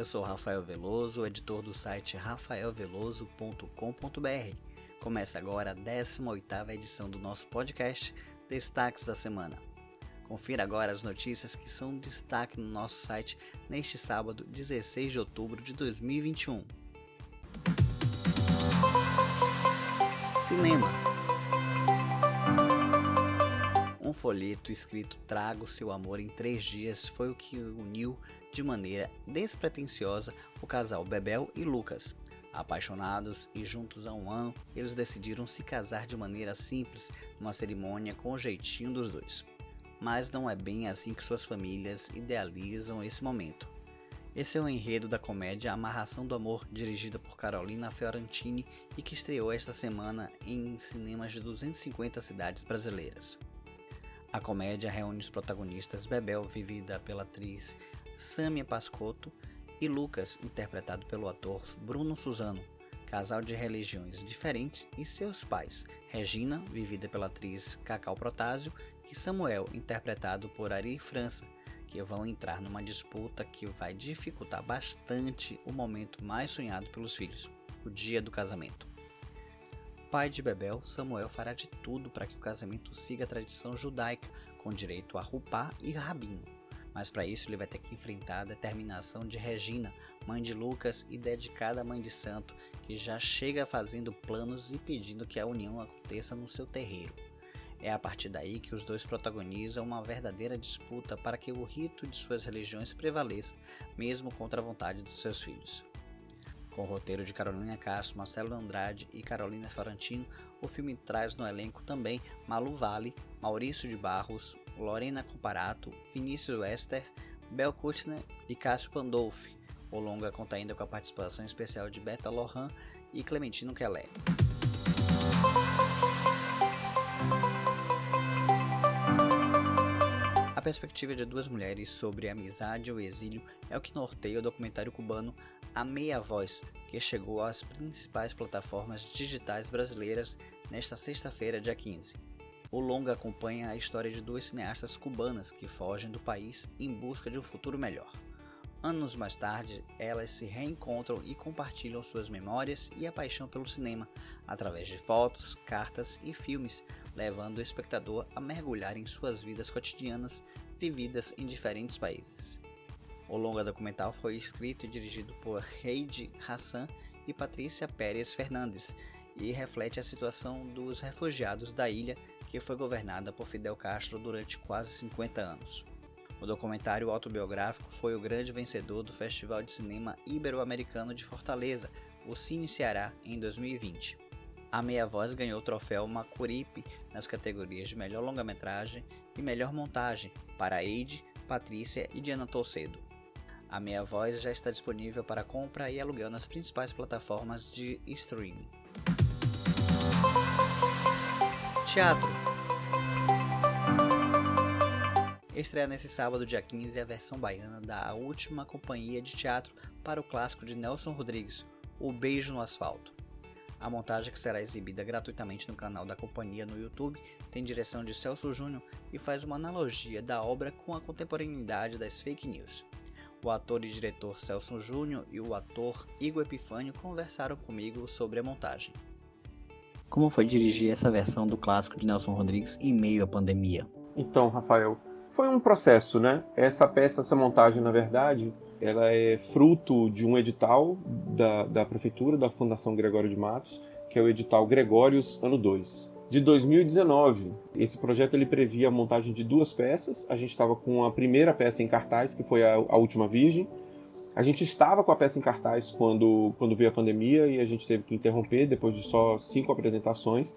Eu sou Rafael Veloso, editor do site rafaelveloso.com.br. Começa agora a 18ª edição do nosso podcast Destaques da Semana. Confira agora as notícias que são destaque no nosso site neste sábado, 16 de outubro de 2021. Cinema folheto escrito Traga o seu amor em três dias foi o que uniu de maneira despretensiosa o casal Bebel e Lucas. Apaixonados e juntos há um ano, eles decidiram se casar de maneira simples, numa cerimônia com o jeitinho dos dois. Mas não é bem assim que suas famílias idealizam esse momento. Esse é o enredo da comédia Amarração do Amor, dirigida por Carolina Fiorentini e que estreou esta semana em cinemas de 250 cidades brasileiras. A comédia reúne os protagonistas Bebel, vivida pela atriz Samia Pascotto, e Lucas, interpretado pelo ator Bruno Suzano, casal de religiões diferentes, e seus pais, Regina, vivida pela atriz Cacau Protásio, e Samuel, interpretado por Ari França, que vão entrar numa disputa que vai dificultar bastante o momento mais sonhado pelos filhos, o dia do casamento. Pai de Bebel, Samuel fará de tudo para que o casamento siga a tradição judaica, com direito a rupá e rabino. Mas para isso ele vai ter que enfrentar a determinação de Regina, mãe de Lucas e dedicada mãe de santo, que já chega fazendo planos e pedindo que a união aconteça no seu terreiro. É a partir daí que os dois protagonizam uma verdadeira disputa para que o rito de suas religiões prevaleça, mesmo contra a vontade dos seus filhos. Com o roteiro de Carolina Castro, Marcelo Andrade e Carolina Ferrantino, o filme traz no elenco também Malu Vale, Maurício de Barros, Lorena Comparato, Vinícius Wester, Bel Kutner e Cássio Pandolfi. O longa conta ainda com a participação especial de Beta Lohan e Clementino Kelé. A perspectiva de duas mulheres sobre amizade e o exílio é o que norteia o documentário cubano A Meia Voz, que chegou às principais plataformas digitais brasileiras nesta sexta-feira, dia 15. O longa acompanha a história de duas cineastas cubanas que fogem do país em busca de um futuro melhor. Anos mais tarde, elas se reencontram e compartilham suas memórias e a paixão pelo cinema, através de fotos, cartas e filmes, levando o espectador a mergulhar em suas vidas cotidianas vividas em diferentes países. O longa documental foi escrito e dirigido por Heidi Hassan e Patrícia Pérez Fernandes e reflete a situação dos refugiados da ilha que foi governada por Fidel Castro durante quase 50 anos. O documentário autobiográfico foi o grande vencedor do Festival de Cinema Ibero-Americano de Fortaleza, o Cine Ceará, em 2020. A Meia Voz ganhou o troféu Macuripe nas categorias de melhor longa-metragem e melhor montagem para Eide, Patrícia e Diana Tolcedo. A Meia Voz já está disponível para compra e aluguel nas principais plataformas de streaming. Teatro estreia nesse sábado, dia 15, a versão baiana da última companhia de teatro para o clássico de Nelson Rodrigues, O Beijo no Asfalto. A montagem, que será exibida gratuitamente no canal da companhia no YouTube, tem direção de Celso Júnior e faz uma analogia da obra com a contemporaneidade das fake news. O ator e diretor Celso Júnior e o ator Igor Epifânio conversaram comigo sobre a montagem. Como foi dirigir essa versão do clássico de Nelson Rodrigues em meio à pandemia? Então, Rafael, foi um processo, né? Essa peça, essa montagem, na verdade, ela é fruto de um edital da, da Prefeitura, da Fundação Gregório de Matos, que é o edital Gregórios Ano 2, de 2019. Esse projeto ele previa a montagem de duas peças. A gente estava com a primeira peça em cartaz, que foi a, a Última Virgem. A gente estava com a peça em cartaz quando, quando veio a pandemia e a gente teve que interromper depois de só cinco apresentações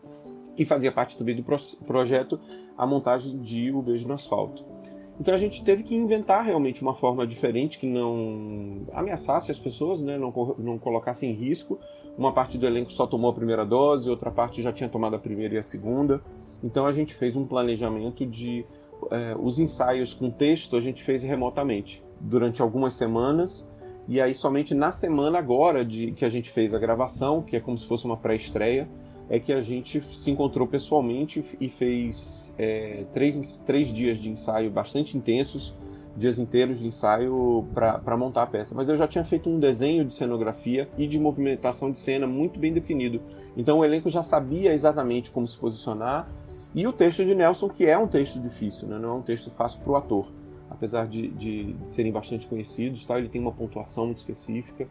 e fazia parte também do projeto a montagem de O Beijo no Asfalto. Então a gente teve que inventar realmente uma forma diferente que não ameaçasse as pessoas, né? não, não colocasse em risco. Uma parte do elenco só tomou a primeira dose, outra parte já tinha tomado a primeira e a segunda. Então a gente fez um planejamento de é, os ensaios com texto a gente fez remotamente durante algumas semanas e aí somente na semana agora de que a gente fez a gravação, que é como se fosse uma pré-estreia, é que a gente se encontrou pessoalmente e fez é, três, três dias de ensaio bastante intensos, dias inteiros de ensaio para montar a peça. Mas eu já tinha feito um desenho de cenografia e de movimentação de cena muito bem definido. Então o elenco já sabia exatamente como se posicionar. E o texto de Nelson, que é um texto difícil, né? não é um texto fácil para o ator. Apesar de, de, serem bastante conhecidos, tá? ele tem uma pontuação muito específica.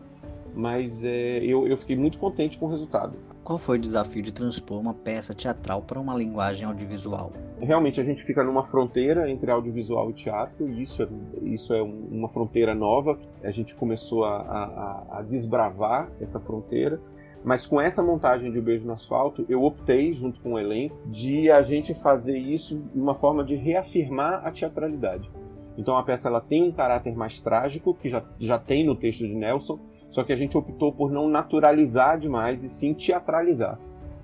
Mas é, eu, eu fiquei muito contente com o resultado. Qual foi o desafio de transpor uma peça teatral para uma linguagem audiovisual? Realmente a gente fica numa fronteira entre audiovisual e teatro, e isso é, isso é uma fronteira nova. A gente começou a, a, a desbravar essa fronteira. Mas com essa montagem de O Beijo no Asfalto, eu optei, junto com o elenco, de a gente fazer isso de uma forma de reafirmar a teatralidade. Então a peça ela tem um caráter mais trágico, que já, já tem no texto de Nelson, só que a gente optou por não naturalizar demais e sim teatralizar.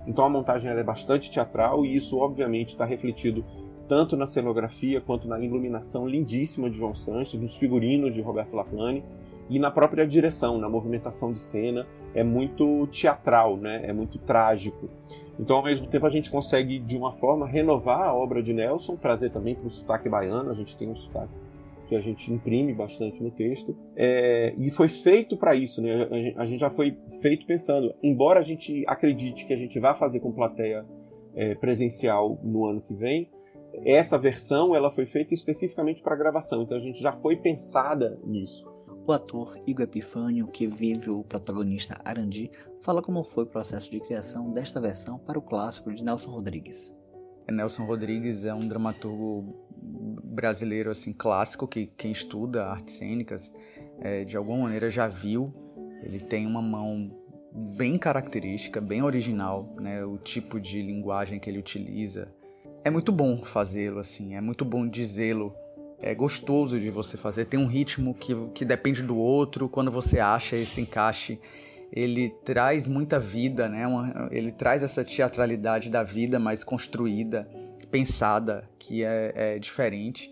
Então a montagem é bastante teatral e isso obviamente está refletido tanto na cenografia quanto na iluminação lindíssima de João Sanches, nos figurinos de Roberto Laplane e na própria direção, na movimentação de cena, é muito teatral, né? É muito trágico. Então, ao mesmo tempo, a gente consegue, de uma forma, renovar a obra de Nelson, trazer também para o sotaque baiano. A gente tem um sotaque que a gente imprime bastante no texto. É, e foi feito para isso, né? A gente já foi feito pensando, embora a gente acredite que a gente vai fazer com plateia é, presencial no ano que vem, essa versão ela foi feita especificamente para gravação, então a gente já foi pensada nisso. O ator Igor Epifânio, que vive o protagonista Arandi, fala como foi o processo de criação desta versão para o clássico de Nelson Rodrigues. Nelson Rodrigues é um dramaturgo brasileiro assim clássico que quem estuda artes cênicas é, de alguma maneira já viu. Ele tem uma mão bem característica, bem original, né? O tipo de linguagem que ele utiliza é muito bom fazê-lo assim, é muito bom dizê-lo. É gostoso de você fazer, tem um ritmo que, que depende do outro, quando você acha esse encaixe, ele traz muita vida, né? Uma, ele traz essa teatralidade da vida mais construída pensada, que é, é, diferente.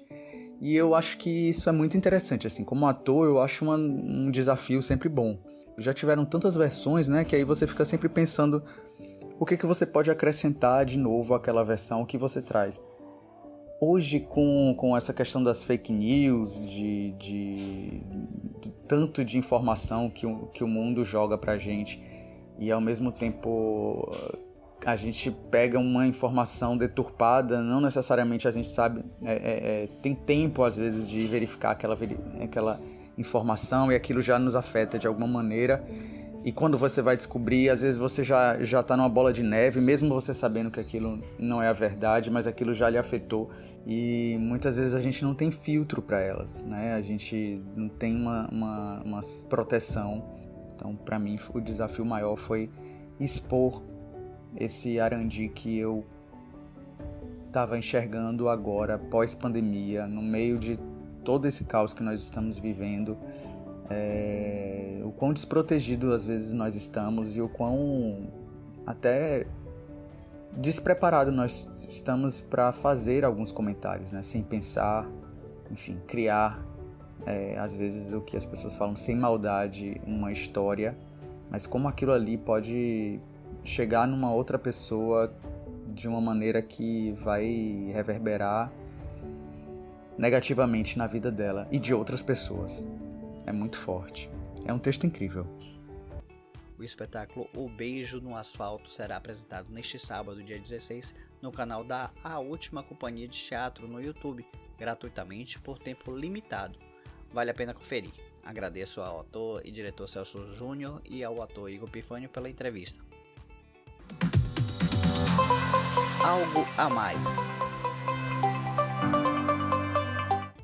E eu acho que isso é muito interessante, assim, como ator eu acho uma, um desafio sempre bom. Já tiveram tantas versões, né, que aí você fica sempre pensando o que, que você pode acrescentar de novo àquela versão que você traz. Hoje, com, com essa questão das fake news, de, de, de tanto de informação que o, que o mundo joga pra gente, e ao mesmo tempo a gente pega uma informação deturpada, não necessariamente a gente sabe, é, é, é, tem tempo às vezes de verificar aquela, aquela informação e aquilo já nos afeta de alguma maneira. E quando você vai descobrir, às vezes você já já está numa bola de neve, mesmo você sabendo que aquilo não é a verdade, mas aquilo já lhe afetou. E muitas vezes a gente não tem filtro para elas, né? A gente não tem uma, uma, uma proteção. Então, para mim, o desafio maior foi expor esse Arandi que eu estava enxergando agora, pós-pandemia, no meio de todo esse caos que nós estamos vivendo, é, o quão desprotegido às vezes nós estamos e o quão até despreparado nós estamos para fazer alguns comentários, né? sem pensar, enfim, criar, é, às vezes o que as pessoas falam sem maldade, uma história, mas como aquilo ali pode chegar numa outra pessoa de uma maneira que vai reverberar negativamente na vida dela e de outras pessoas. É muito forte. É um texto incrível. O espetáculo O Beijo no Asfalto será apresentado neste sábado, dia 16, no canal da A Última Companhia de Teatro no YouTube, gratuitamente por tempo limitado. Vale a pena conferir. Agradeço ao ator e diretor Celso Júnior e ao ator Igor Pifânio pela entrevista. Algo a mais.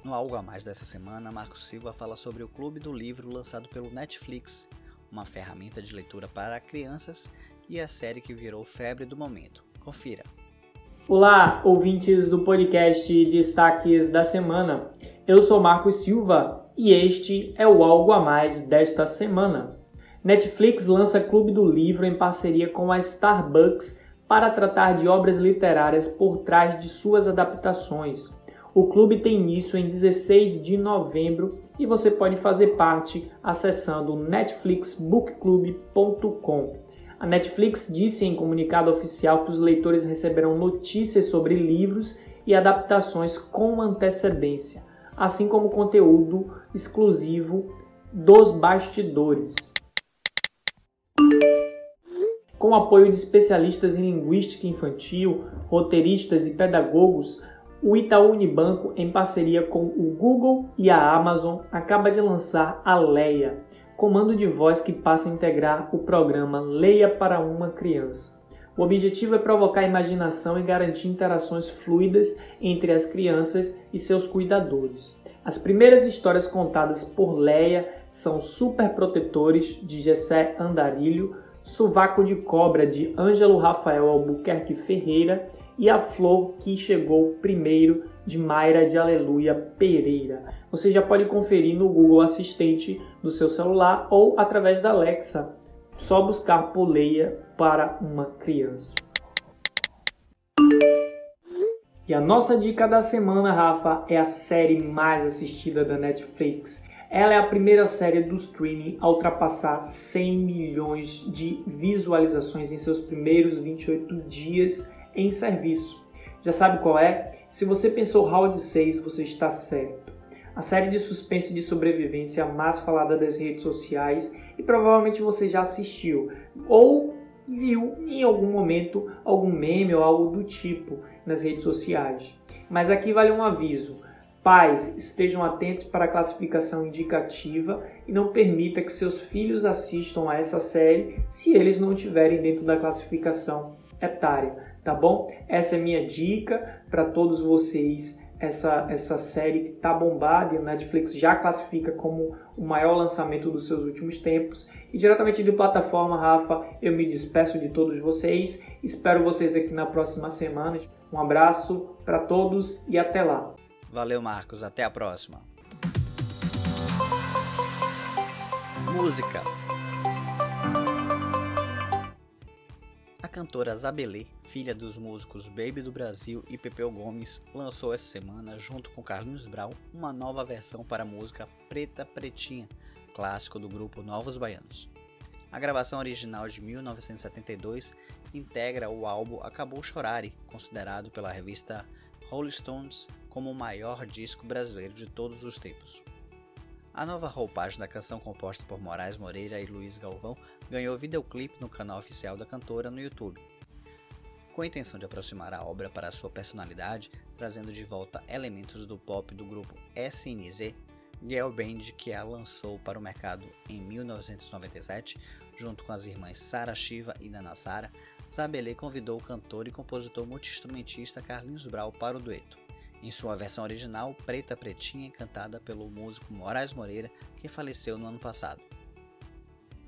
No Algo a Mais dessa semana, Marcos Silva fala sobre o Clube do Livro lançado pelo Netflix, uma ferramenta de leitura para crianças e a série que virou febre do momento. Confira. Olá, ouvintes do podcast Destaques da Semana. Eu sou Marcos Silva e este é o Algo a Mais desta semana. Netflix lança Clube do Livro em parceria com a Starbucks para tratar de obras literárias por trás de suas adaptações. O clube tem início em 16 de novembro e você pode fazer parte acessando netflixbookclub.com. A Netflix disse em comunicado oficial que os leitores receberão notícias sobre livros e adaptações com antecedência. assim como conteúdo exclusivo dos bastidores. Com apoio de especialistas em linguística infantil, roteiristas e pedagogos, o Itaú Unibanco, em parceria com o Google e a Amazon, acaba de lançar a Leia, comando de voz que passa a integrar o programa Leia para uma Criança. O objetivo é provocar imaginação e garantir interações fluidas entre as crianças e seus cuidadores. As primeiras histórias contadas por Leia são Super Protetores, de Gessé Andarilho, Sovaco de Cobra, de Ângelo Rafael Albuquerque Ferreira e A Flor que Chegou Primeiro, de Mayra de Aleluia Pereira. Você já pode conferir no Google Assistente do seu celular ou através da Alexa. Só buscar por Leia para uma criança. E a nossa dica da semana, Rafa, é a série mais assistida da Netflix. Ela é a primeira série do streaming a ultrapassar 100 milhões de visualizações em seus primeiros 28 dias em serviço. Já sabe qual é? Se você pensou Round 6, você está certo. A série de suspense de sobrevivência mais falada das redes sociais e provavelmente você já assistiu ou viu em algum momento algum meme ou algo do tipo nas redes sociais. Mas aqui vale um aviso. Pais, estejam atentos para a classificação indicativa e não permita que seus filhos assistam a essa série se eles não estiverem dentro da classificação etária, tá bom? Essa é minha dica para todos vocês essa, essa série que tá bombada e a Netflix já classifica como o maior lançamento dos seus últimos tempos. E diretamente de plataforma, Rafa, eu me despeço de todos vocês. Espero vocês aqui na próxima semana. Um abraço para todos e até lá. Valeu, Marcos. Até a próxima. Música cantora Zabelê, filha dos músicos Baby do Brasil e Pepeu Gomes, lançou essa semana, junto com Carlinhos Brau, uma nova versão para a música Preta Pretinha, clássico do grupo Novos Baianos. A gravação original de 1972 integra o álbum Acabou Chorare, considerado pela revista Rolling Stones como o maior disco brasileiro de todos os tempos. A nova roupagem da canção composta por Moraes Moreira e Luiz Galvão ganhou videoclipe no canal oficial da cantora no YouTube. Com a intenção de aproximar a obra para sua personalidade, trazendo de volta elementos do pop do grupo SNZ, Girl Band, que a lançou para o mercado em 1997, junto com as irmãs Sara Shiva e Nana Sara, Zabelê convidou o cantor e compositor multiinstrumentista Carlinhos Brau para o dueto em sua versão original, Preta Pretinha, cantada pelo músico Moraes Moreira, que faleceu no ano passado.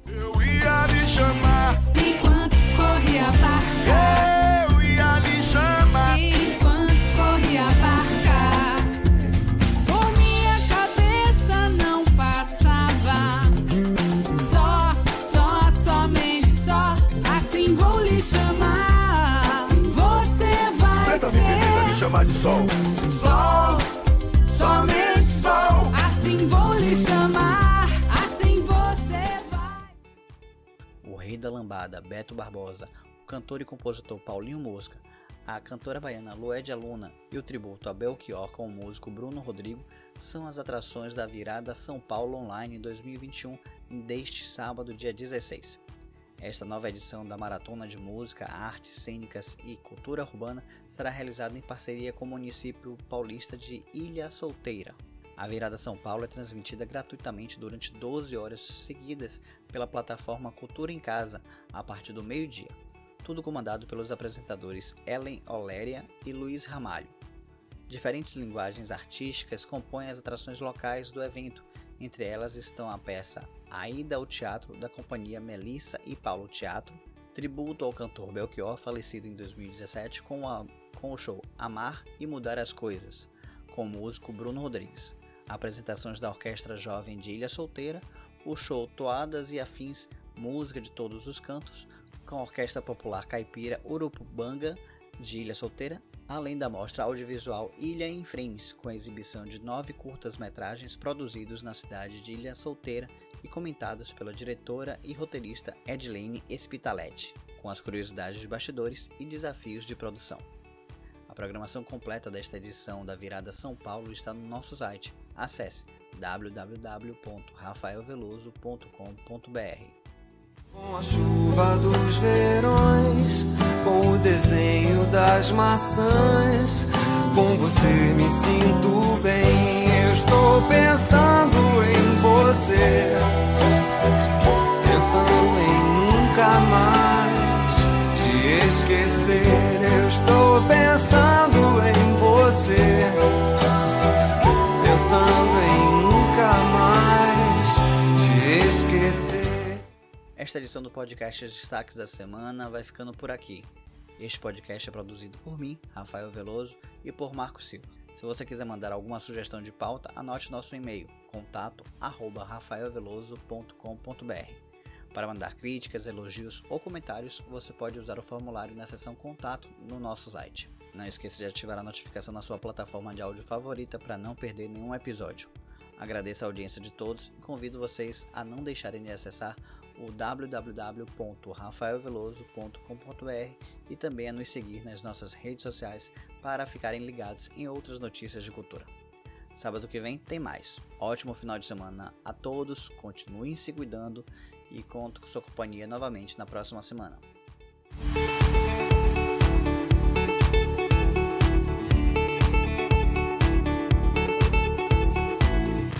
Eu ia lhe chamar enquanto corria a barca. Chamar de sol. Sol, somente sol. Assim vou lhe chamar, assim você vai. O rei da lambada, Beto Barbosa, o cantor e compositor Paulinho Mosca, a cantora baiana Luédia Luna e o tributo a Belchior com o músico Bruno Rodrigo são as atrações da virada São Paulo Online 2021 deste sábado, dia 16. Esta nova edição da Maratona de Música, Artes Cênicas e Cultura Urbana será realizada em parceria com o município paulista de Ilha Solteira. A Virada São Paulo é transmitida gratuitamente durante 12 horas seguidas pela plataforma Cultura em Casa, a partir do meio-dia. Tudo comandado pelos apresentadores Ellen Oléria e Luiz Ramalho. Diferentes linguagens artísticas compõem as atrações locais do evento, entre elas estão a peça A Ida ao Teatro da companhia Melissa e Paulo Teatro, tributo ao cantor Belchior, falecido em 2017, com, a, com o show Amar e Mudar as Coisas, com o músico Bruno Rodrigues, apresentações da Orquestra Jovem de Ilha Solteira, o show Toadas e Afins, música de todos os cantos, com a Orquestra Popular Caipira Urupubanga de Ilha Solteira além da mostra audiovisual Ilha em Frames, com a exibição de nove curtas-metragens produzidos na cidade de Ilha Solteira e comentados pela diretora e roteirista Edlene Espitaletti, com as curiosidades de bastidores e desafios de produção. A programação completa desta edição da Virada São Paulo está no nosso site. Acesse www.rafaelveloso.com.br. Com a chuva dos verões, com o desenho das maçãs, com você me sinto bem. Eu estou pensando você, pensando em nunca mais te esquecer. Eu estou pensando em você, pensando em nunca mais te esquecer. Esta edição do podcast Destaques da Semana vai ficando por aqui. Este podcast é produzido por mim, Rafael Veloso, e por Marco Silva. Se você quiser mandar alguma sugestão de pauta, anote nosso e-mail, contato@rafaelveloso.com.br. Para mandar críticas, elogios ou comentários, você pode usar o formulário na seção Contato no nosso site. Não esqueça de ativar a notificação na sua plataforma de áudio favorita para não perder nenhum episódio. Agradeço a audiência de todos e convido vocês a não deixarem de acessar o www.rafaelveloso.com.br e também a nos seguir nas nossas redes sociais para ficarem ligados em outras notícias de cultura. Sábado que vem tem mais. Ótimo final de semana a todos, continuem se cuidando e conto com sua companhia novamente na próxima semana.